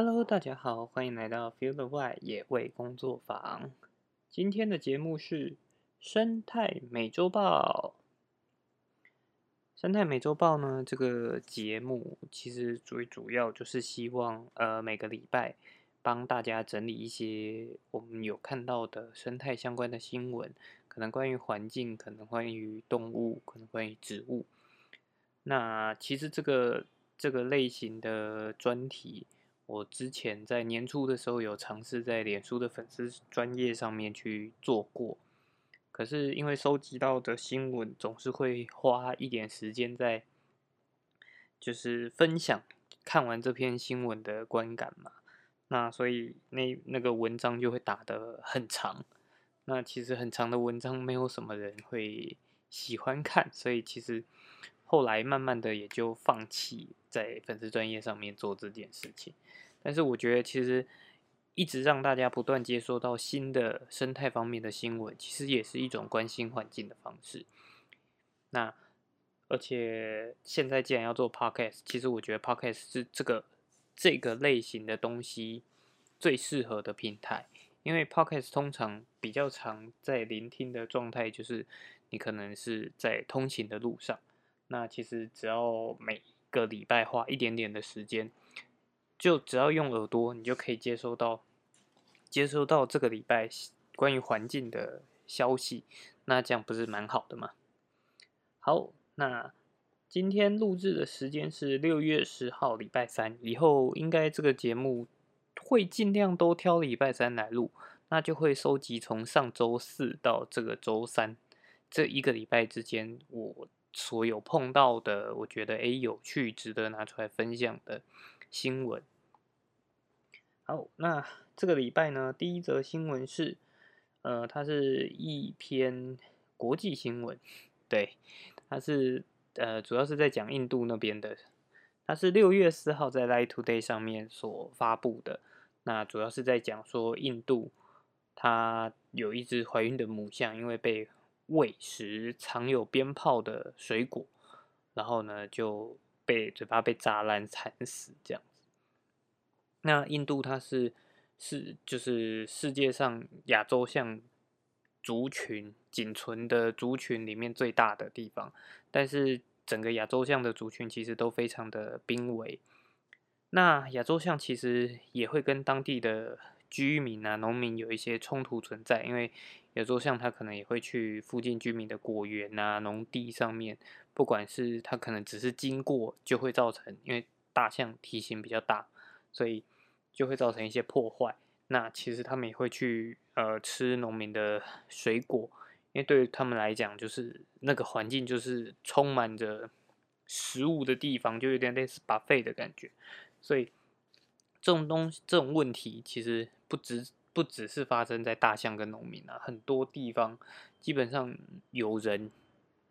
Hello，大家好，欢迎来到 Feel the Way 野味工作坊。今天的节目是生态美洲豹。生态美洲豹呢，这个节目其实最主要就是希望，呃，每个礼拜帮大家整理一些我们有看到的生态相关的新闻，可能关于环境，可能关于动物，可能关于植物。那其实这个这个类型的专题。我之前在年初的时候有尝试在脸书的粉丝专业上面去做过，可是因为收集到的新闻总是会花一点时间在，就是分享看完这篇新闻的观感嘛，那所以那那个文章就会打得很长，那其实很长的文章没有什么人会喜欢看，所以其实后来慢慢的也就放弃在粉丝专业上面做这件事情。但是我觉得，其实一直让大家不断接收到新的生态方面的新闻，其实也是一种关心环境的方式。那而且现在既然要做 podcast，其实我觉得 podcast 是这个这个类型的东西最适合的平台，因为 podcast 通常比较常在聆听的状态，就是你可能是在通勤的路上，那其实只要每个礼拜花一点点的时间。就只要用耳朵，你就可以接收到接收到这个礼拜关于环境的消息，那这样不是蛮好的吗？好，那今天录制的时间是六月十号，礼拜三。以后应该这个节目会尽量都挑礼拜三来录，那就会收集从上周四到这个周三这一个礼拜之间，我所有碰到的，我觉得诶有趣、值得拿出来分享的。新闻，好，那这个礼拜呢，第一则新闻是，呃，它是一篇国际新闻，对，它是呃，主要是在讲印度那边的，它是六月四号在《Light Today》上面所发布的，那主要是在讲说印度它有一只怀孕的母象，因为被喂食藏有鞭炮的水果，然后呢就。被嘴巴被炸烂惨死这样子，那印度它是是就是世界上亚洲象族群仅存的族群里面最大的地方，但是整个亚洲象的族群其实都非常的濒危。那亚洲象其实也会跟当地的居民啊、农民有一些冲突存在，因为亚洲象它可能也会去附近居民的果园啊、农地上面。不管是它可能只是经过，就会造成，因为大象体型比较大，所以就会造成一些破坏。那其实他们也会去呃吃农民的水果，因为对于他们来讲，就是那个环境就是充满着食物的地方，就有点类似巴菲的感觉。所以这种东西这种问题，其实不只不只是发生在大象跟农民啊，很多地方基本上有人。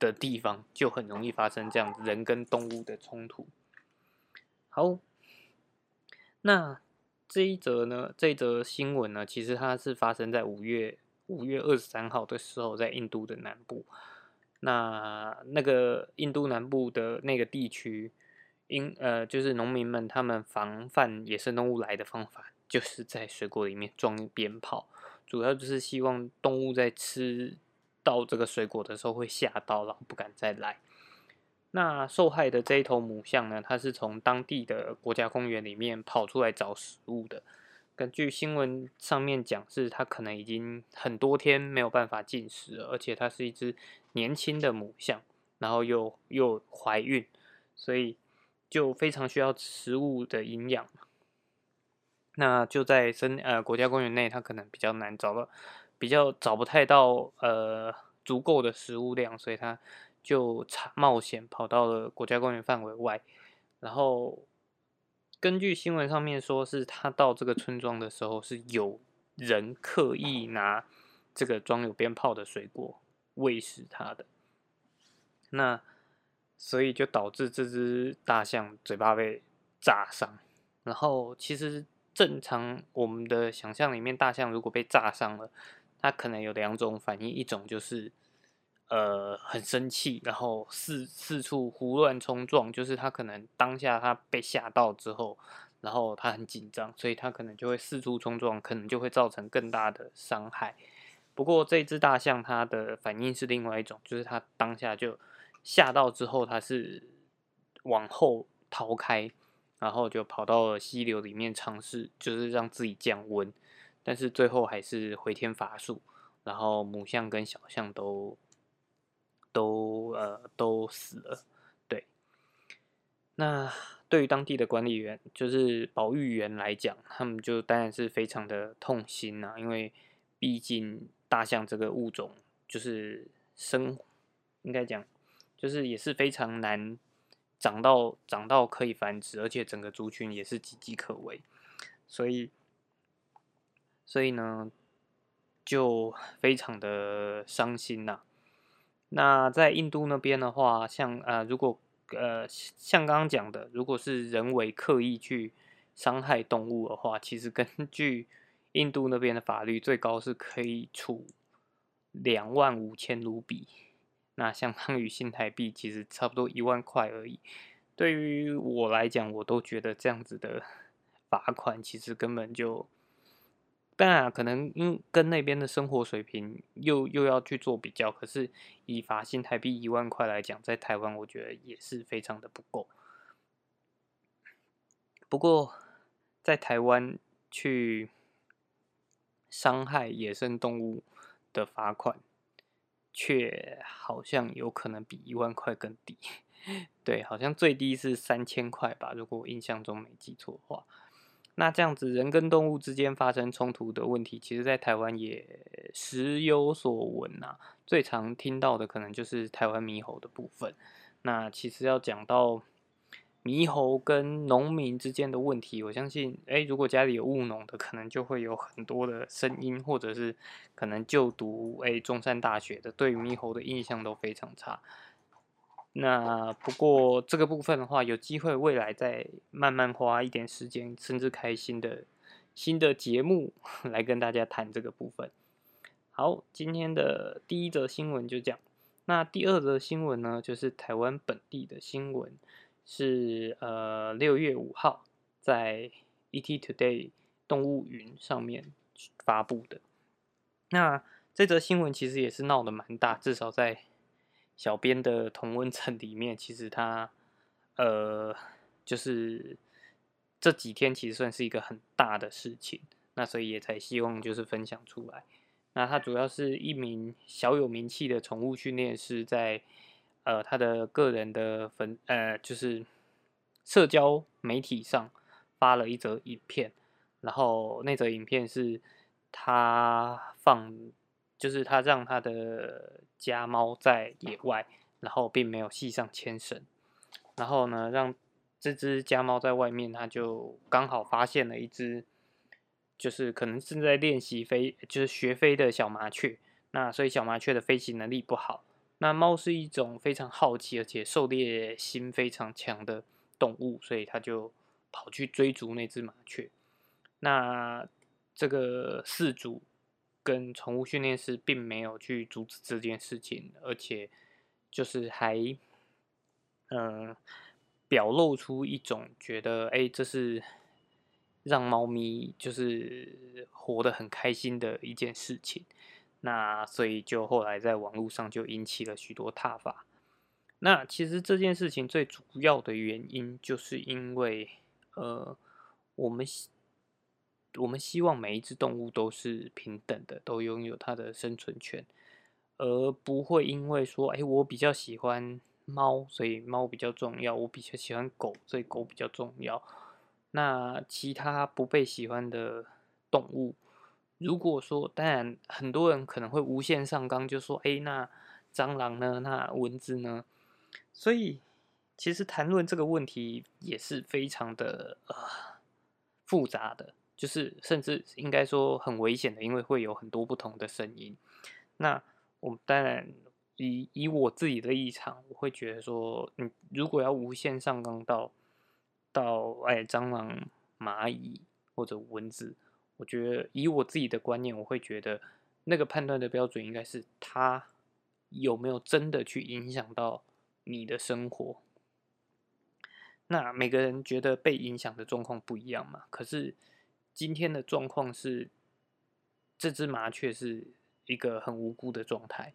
的地方就很容易发生这样子人跟动物的冲突。好，那这一则呢？这一则新闻呢？其实它是发生在五月五月二十三号的时候，在印度的南部。那那个印度南部的那个地区，因呃，就是农民们他们防范野生动物来的方法，就是在水果里面装鞭炮，主要就是希望动物在吃。到这个水果的时候会吓到，然后不敢再来。那受害的这一头母象呢？它是从当地的国家公园里面跑出来找食物的。根据新闻上面讲，是它可能已经很多天没有办法进食了，而且它是一只年轻的母象，然后又又怀孕，所以就非常需要食物的营养。那就在森呃国家公园内，它可能比较难找到。比较找不太到呃足够的食物量，所以他就冒险跑到了国家公园范围外。然后根据新闻上面说，是他到这个村庄的时候，是有人刻意拿这个装有鞭炮的水果喂食他的。那所以就导致这只大象嘴巴被炸伤。然后其实正常我们的想象里面，大象如果被炸伤了。它可能有两种反应，一种就是呃很生气，然后四四处胡乱冲撞，就是它可能当下它被吓到之后，然后它很紧张，所以它可能就会四处冲撞，可能就会造成更大的伤害。不过这只大象它的反应是另外一种，就是它当下就吓到之后，它是往后逃开，然后就跑到溪流里面尝试，就是让自己降温，但是最后还是回天乏术，然后母象跟小象都都呃都死了。对，那。对于当地的管理员，就是保育员来讲，他们就当然是非常的痛心呐，因为毕竟大象这个物种就是生，应该讲就是也是非常难长到长到可以繁殖，而且整个族群也是岌岌可危，所以所以呢就 非常的伤心呐。那在印度那边的话，像呃如果呃，像刚刚讲的，如果是人为刻意去伤害动物的话，其实根据 印度那边的法律，最高是可以处两万五千卢比，那相当于新台币其实差不多一万块而已。对于我来讲，我都觉得这样子的 罚款其实根本就。当然，可能因跟那边的生活水平又又要去做比较，可是以罚新台币一万块来讲，在台湾我觉得也是非常的不够。不过，在台湾去伤害野生动物的罚款，却好像有可能比一万块更低。对，好像最低是三千块吧，如果我印象中没记错的话。那这样子，人跟动物之间发生冲突的问题，其实在台湾也时有所闻呐。最常听到的可能就是台湾猕猴的部分。那其实要讲到猕猴跟农民之间的问题，我相信，哎，如果家里有务农的，可能就会有很多的声音，或者是可能就读哎中山大学的，对猕猴的印象都非常差。那不过这个部分的话，有机会未来再慢慢花一点时间，甚至开新的新的节目 来跟大家谈这个部分。好，今天的第一则新闻就讲。那第二则新闻呢，就是台湾本地的新闻，是呃六月五号在 ET Today 动物云上面发布的。那这则新闻其实也是闹得蛮大，至少在。小编的同温层里面，其实它，呃，就是这几天其实算是一个很大的事情，那所以也才希望就是分享出来。那他主要是一名小有名气的宠物训练师，在呃他的个人的粉呃就是社交媒体上发了一则影片，然后那则影片是他放。就是他让他的家猫在野外，然后并没有系上牵绳，然后呢，让这只家猫在外面，他就刚好发现了一只，就是可能正在练习飞，就是学飞的小麻雀。那所以小麻雀的飞行能力不好。那猫是一种非常好奇而且狩猎心非常强的动物，所以它就跑去追逐那只麻雀。那这个饲主。跟宠物训练师并没有去阻止这件事情，而且就是还，嗯，表露出一种觉得，哎，这是让猫咪就是活得很开心的一件事情。那所以就后来在网络上就引起了许多挞伐。那其实这件事情最主要的原因，就是因为，呃，我们。我们希望每一只动物都是平等的，都拥有它的生存权，而不会因为说，哎，我比较喜欢猫，所以猫比较重要；我比较喜欢狗，所以狗比较重要。那其他不被喜欢的动物，如果说，当然很多人可能会无限上纲，就说，哎，那蟑螂呢？那蚊子呢？所以，其实谈论这个问题也是非常的呃复杂的。就是甚至应该说很危险的，因为会有很多不同的声音。那我们当然以以我自己的立场，我会觉得说，你如果要无限上纲到到哎蟑螂、蚂蚁或者蚊子，我觉得以我自己的观念，我会觉得那个判断的标准应该是它有没有真的去影响到你的生活。那每个人觉得被影响的状况不一样嘛？可是今天的状况是，这只麻雀是一个很无辜的状态，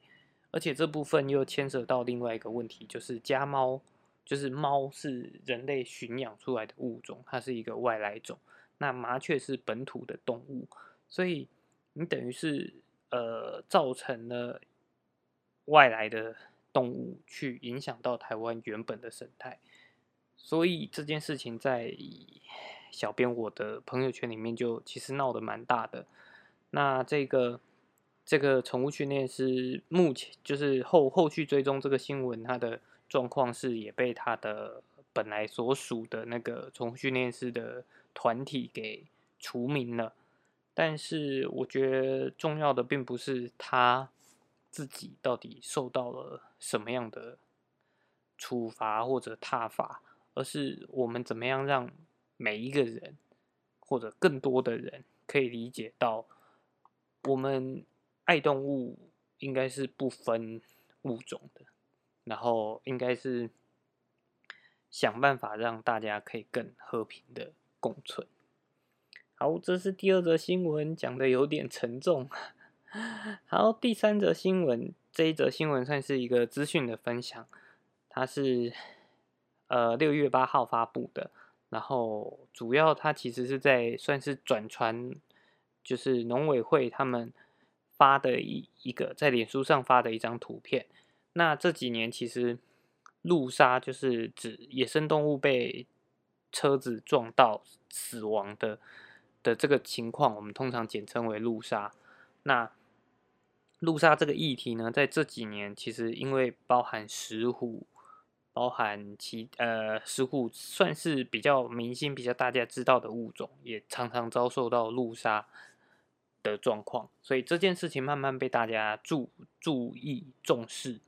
而且这部分又牵涉到另外一个问题，就是家猫，就是猫是人类驯养出来的物种，它是一个外来种。那麻雀是本土的动物，所以你等于是呃造成了外来的动物去影响到台湾原本的生态。所以这件事情在小编我的朋友圈里面就其实闹得蛮大的。那这个这个宠物训练师目前就是后后续追踪这个新闻，他的状况是也被他的本来所属的那个宠物训练师的团体给除名了。但是我觉得重要的并不是他自己到底受到了什么样的处罚或者挞罚。而是我们怎么样让每一个人，或者更多的人可以理解到，我们爱动物应该是不分物种的，然后应该是想办法让大家可以更和平的共存。好，这是第二则新闻，讲的有点沉重。好，第三则新闻，这一则新闻算是一个资讯的分享，它是。呃，六月八号发布的，然后主要它其实是在算是转传，就是农委会他们发的一一个在脸书上发的一张图片。那这几年其实路杀就是指野生动物被车子撞到死亡的的这个情况，我们通常简称为路杀。那路杀这个议题呢，在这几年其实因为包含石虎。包含其呃，石虎算是比较明星、比较大家知道的物种，也常常遭受到路杀的状况，所以这件事情慢慢被大家注注意重视。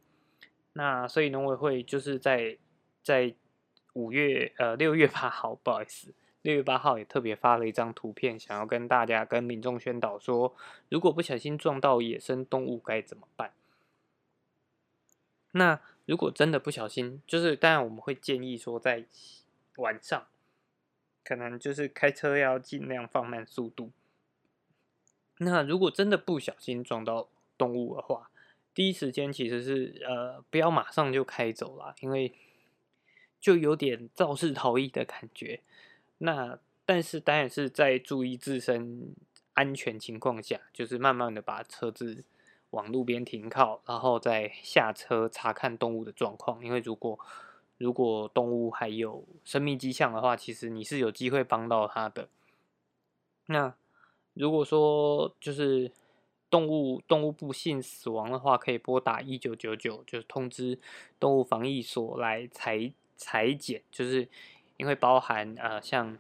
那所以农委会就是在在五月呃六月八号，不好意思，六月八号也特别发了一张图片，想要跟大家跟民众宣导说，如果不小心撞到野生动物该怎么办？那。如果真的不小心，就是当然我们会建议说，在晚上可能就是开车要尽量放慢速度。那如果真的不小心撞到动物的话，第一时间其实是呃不要马上就开走了，因为就有点肇事逃逸的感觉。那但是当然是在注意自身安全情况下，就是慢慢的把车子。往路边停靠，然后再下车查看动物的状况。因为如果如果动物还有生命迹象的话，其实你是有机会帮到它的。那如果说就是动物动物不幸死亡的话，可以拨打一九九九，就是通知动物防疫所来采裁剪。就是因为包含呃，像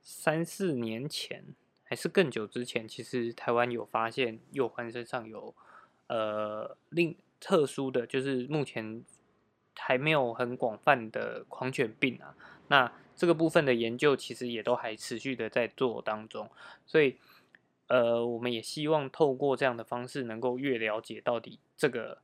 三四年前还是更久之前，其实台湾有发现幼獾身上有。呃，另特殊的就是目前还没有很广泛的狂犬病啊。那这个部分的研究其实也都还持续的在做当中，所以呃，我们也希望透过这样的方式，能够越了解到底这个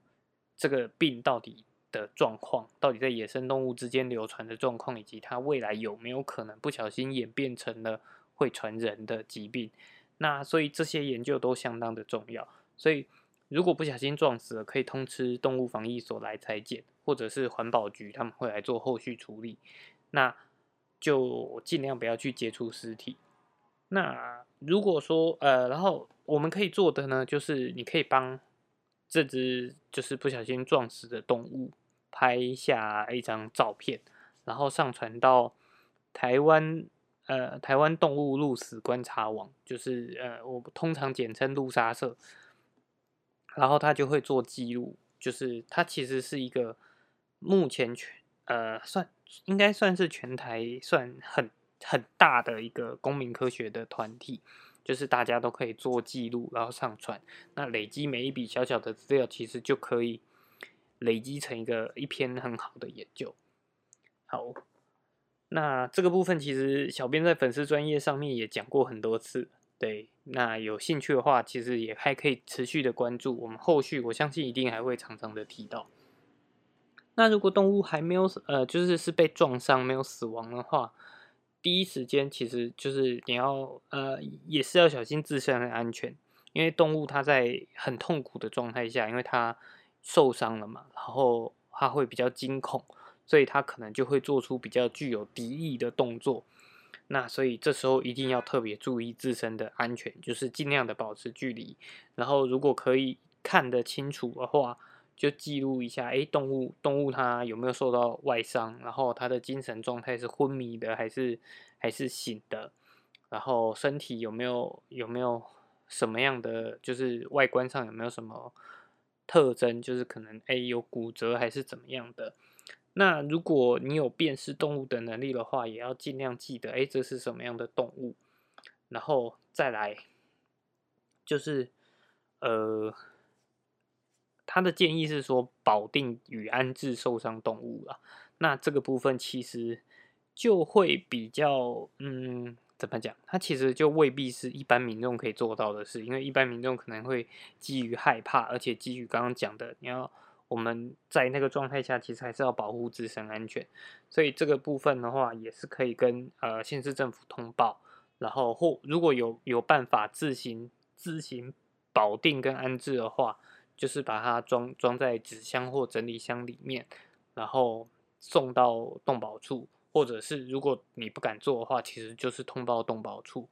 这个病到底的状况，到底在野生动物之间流传的状况，以及它未来有没有可能不小心演变成了会传人的疾病。那所以这些研究都相当的重要，所以。如果不小心撞死了，可以通知动物防疫所来裁剪，或者是环保局他们会来做后续处理。那就尽量不要去接触尸体。那如果说呃，然后我们可以做的呢，就是你可以帮这只就是不小心撞死的动物拍下一张照片，然后上传到台湾呃台湾动物鹿死观察网，就是呃我通常简称鹿杀社。然后他就会做记录，就是它其实是一个目前全呃算应该算是全台算很很大的一个公民科学的团体，就是大家都可以做记录，然后上传。那累积每一笔小小的资料，其实就可以累积成一个一篇很好的研究。好，那这个部分其实小编在粉丝专业上面也讲过很多次。对，那有兴趣的话，其实也还可以持续的关注我们后续，我相信一定还会常常的提到。那如果动物还没有呃，就是是被撞伤没有死亡的话，第一时间其实就是你要呃，也是要小心自身的安全，因为动物它在很痛苦的状态下，因为它受伤了嘛，然后他会比较惊恐，所以他可能就会做出比较具有敌意的动作。那所以这时候一定要特别注意自身的安全，就是尽量的保持距离，然后如果可以看得清楚的话，就记录一下，哎，动物动物它有没有受到外伤，然后它的精神状态是昏迷的还是还是醒的，然后身体有没有有没有什么样的，就是外观上有没有什么特征，就是可能哎有骨折还是怎么样的。那如果你有辨识动物的能力的话，也要尽量记得，哎，这是什么样的动物，然后再来，就是，呃，他的建议是说保定与安置受伤动物啊，那这个部分其实就会比较，嗯，怎么讲？它其实就未必是一般民众可以做到的事，因为一般民众可能会基于害怕，而且基于刚刚讲的，你要。我们在那个状态下，其实还是要保护自身安全，所以这个部分的话，也是可以跟呃县市政府通报，然后或如果有有办法自行自行保定跟安置的话，就是把它装装在纸箱或整理箱里面，然后送到动保处，或者是如果你不敢做的话，其实就是通报动保处，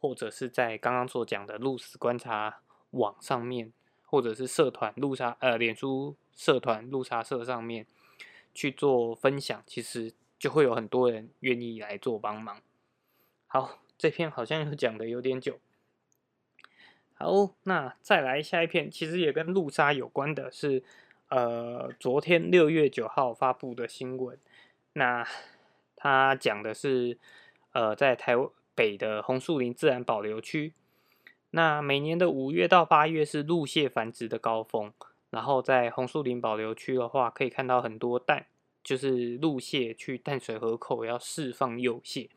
或者是在刚刚所讲的路死观察网上面。或者是社团路杀呃，脸书社团路杀社上面去做分享，其实就会有很多人愿意来做帮忙。好，这篇好像又讲的有点久。好，那再来下一篇，其实也跟路杀有关的是，呃，昨天六月九号发布的新闻。那他讲的是，呃，在台北的红树林自然保留区。那每年的五月到八月是鹿蟹繁殖的高峰，然后在红树林保留区的话，可以看到很多淡，就是鹿蟹去淡水河口要释放幼蟹。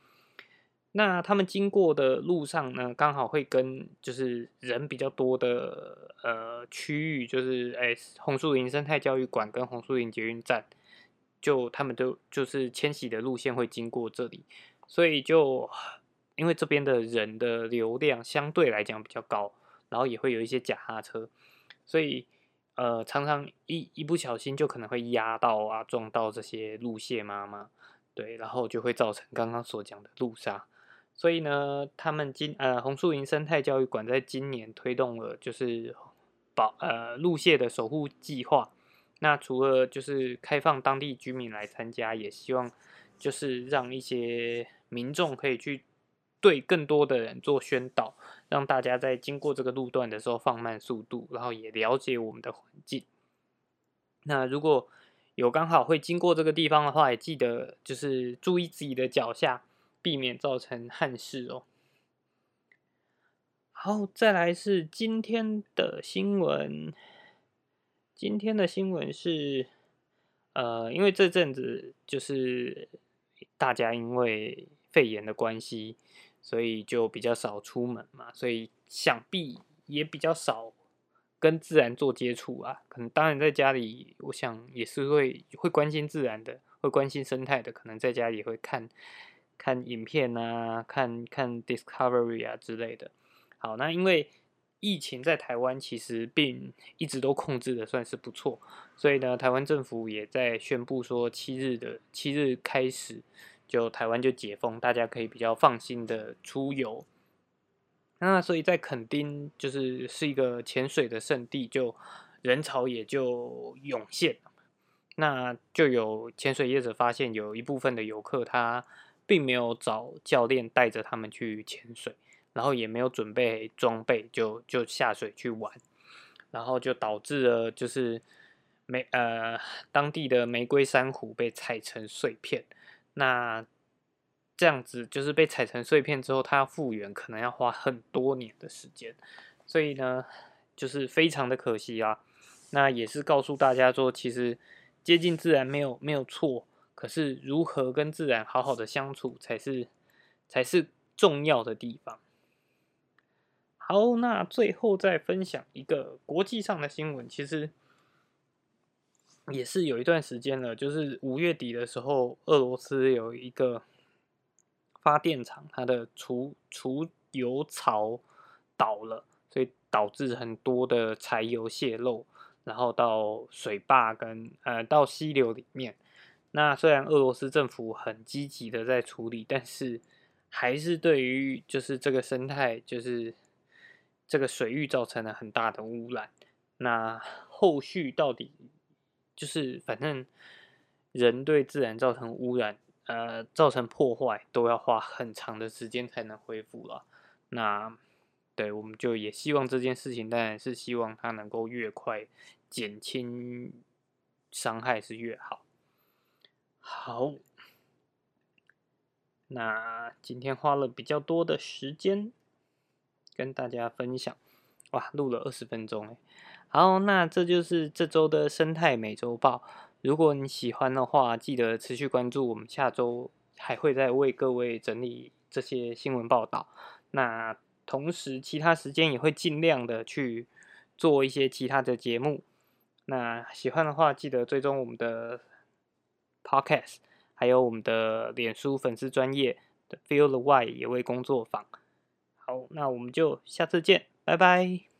那他们经过的路上呢，刚好会跟就是人比较多的呃区域，就是哎红树林生态教育馆跟红树林捷运站，就他们都就是迁徙的路线会经过这里，所以就。因为这边的人的流量相对来讲比较高，然后也会有一些假哈车，所以呃常常一一不小心就可能会压到啊撞到这些路蟹妈妈，对，然后就会造成刚刚所讲的路杀。所以呢，他们今呃红树林生态教育馆在今年推动了就是保呃路蟹的守护计划。那除了就是开放当地居民来参加，也希望就是让一些民众可以去。对更多的人做宣导，让大家在经过这个路段的时候放慢速度，然后也了解我们的环境。那如果有刚好会经过这个地方的话，也记得就是注意自己的脚下，避免造成憾事哦。好，再来是今天的新闻。今天的新闻是，呃，因为这阵子就是大家因为肺炎的关系。所以就比较少出门嘛，所以想必也比较少跟自然做接触啊。可能当然在家里，我想也是会会关心自然的，会关心生态的。可能在家也会看看影片啊，看看 Discovery 啊之类的。好，那因为疫情在台湾其实并一直都控制的算是不错，所以呢，台湾政府也在宣布说七日的七日开始。就台湾就解封，大家可以比较放心的出游。那所以在垦丁就是是一个潜水的圣地，就人潮也就涌现。那就有潜水业者发现，有一部分的游客他并没有找教练带着他们去潜水，然后也没有准备装备，就就下水去玩，然后就导致了就是玫呃当地的玫瑰珊瑚被踩成碎片。那这样子就是被踩成碎片之后，它要复原可能要花很多年的时间，所以呢，就是非常的可惜啊。那也是告诉大家说，其实接近自然没有没有错，可是如何跟自然好好的相处才是才是重要的地方。好，那最后再分享一个国际上的新闻，其实也是有一段时间了，就是五月底的时候，俄罗斯有一个发电厂，它的储储油槽倒了，所以导致很多的柴油泄漏，然后到水坝跟呃到溪流里面。那虽然俄罗斯政府很积极的在处理，但是还是对于就是这个生态，就是这个水域造成了很大的污染。那后续到底？就是反正人对自然造成污染，呃，造成破坏，都要花很长的时间才能恢复了。那对，我们就也希望这件事情，当然是希望它能够越快减轻伤害是越好。好，那今天花了比较多的时间跟大家分享，哇，录了二十分钟哎。好，那这就是这周的生态美洲报。如果你喜欢的话，记得持续关注。我们下周还会再为各位整理这些新闻报道。那同时，其他时间也会尽量的去做一些其他的节目。那喜欢的话，记得追踪我们的 Podcast，还有我们的脸书粉丝专业 Feel the Why 也为工作坊。好，那我们就下次见，拜拜。